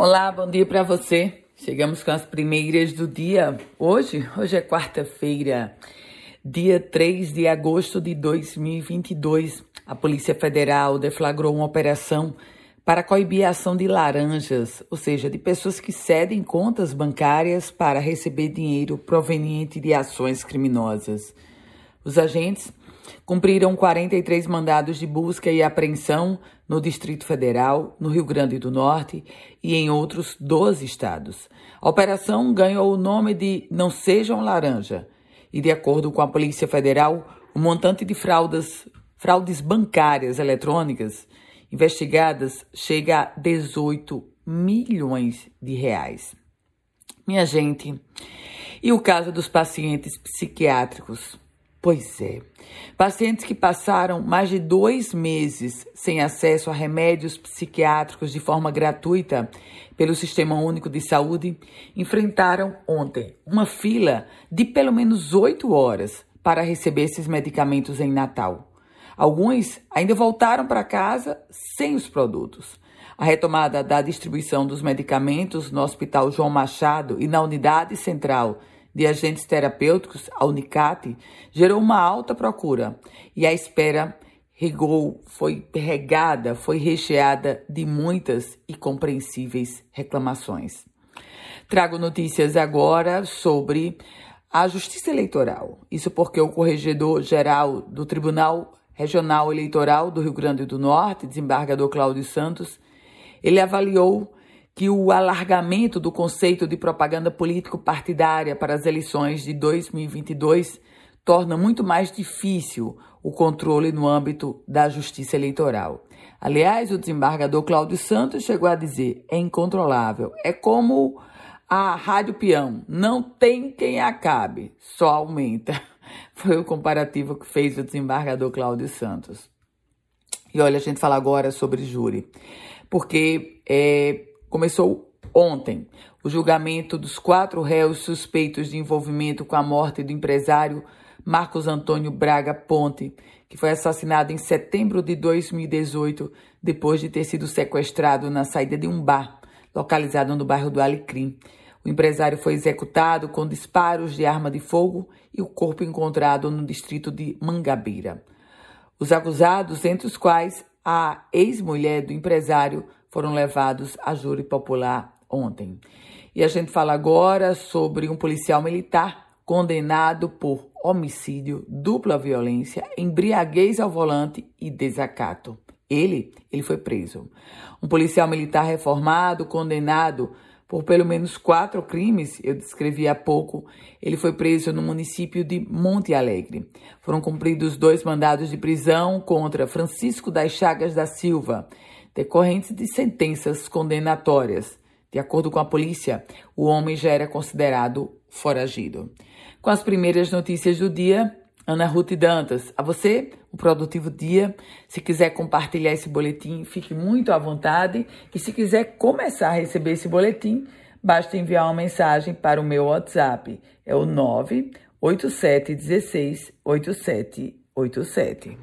Olá, bom dia para você. Chegamos com as primeiras do dia. Hoje, hoje é quarta-feira, dia 3 de agosto de 2022. A Polícia Federal deflagrou uma operação para coibir a ação de laranjas, ou seja, de pessoas que cedem contas bancárias para receber dinheiro proveniente de ações criminosas. Os agentes cumpriram 43 mandados de busca e apreensão no Distrito Federal, no Rio Grande do Norte e em outros 12 estados. A operação ganhou o nome de Não Sejam Laranja e, de acordo com a Polícia Federal, o montante de fraudes bancárias eletrônicas investigadas chega a 18 milhões de reais. Minha gente, e o caso dos pacientes psiquiátricos? Pois é. Pacientes que passaram mais de dois meses sem acesso a remédios psiquiátricos de forma gratuita pelo Sistema Único de Saúde enfrentaram ontem uma fila de pelo menos oito horas para receber esses medicamentos em Natal. Alguns ainda voltaram para casa sem os produtos. A retomada da distribuição dos medicamentos no Hospital João Machado e na Unidade Central de agentes terapêuticos, a Unicate, gerou uma alta procura e a espera regou, foi regada, foi recheada de muitas e compreensíveis reclamações. Trago notícias agora sobre a Justiça Eleitoral. Isso porque o corregedor-geral do Tribunal Regional Eleitoral do Rio Grande do Norte, desembargador Cláudio Santos, ele avaliou que o alargamento do conceito de propaganda político-partidária para as eleições de 2022 torna muito mais difícil o controle no âmbito da justiça eleitoral. Aliás, o desembargador Cláudio Santos chegou a dizer: é incontrolável. É como a rádio peão, não tem quem acabe, só aumenta. Foi o comparativo que fez o desembargador Cláudio Santos. E olha, a gente fala agora sobre júri, porque é, começou ontem o julgamento dos quatro réus suspeitos de envolvimento com a morte do empresário Marcos Antônio Braga Ponte, que foi assassinado em setembro de 2018, depois de ter sido sequestrado na saída de um bar localizado no bairro do Alecrim. O empresário foi executado com disparos de arma de fogo e o corpo encontrado no distrito de Mangabeira. Os acusados, entre os quais a ex-mulher do empresário, foram levados a júri popular ontem. E a gente fala agora sobre um policial militar condenado por homicídio, dupla violência, embriaguez ao volante e desacato. Ele, ele foi preso. Um policial militar reformado, condenado por pelo menos quatro crimes, eu descrevi há pouco, ele foi preso no município de Monte Alegre. Foram cumpridos dois mandados de prisão contra Francisco das Chagas da Silva, decorrentes de sentenças condenatórias. De acordo com a polícia, o homem já era considerado foragido. Com as primeiras notícias do dia, Ana Ruth Dantas. A você, um produtivo dia. Se quiser compartilhar esse boletim, fique muito à vontade. E se quiser começar a receber esse boletim, basta enviar uma mensagem para o meu WhatsApp. É o 98716 8787.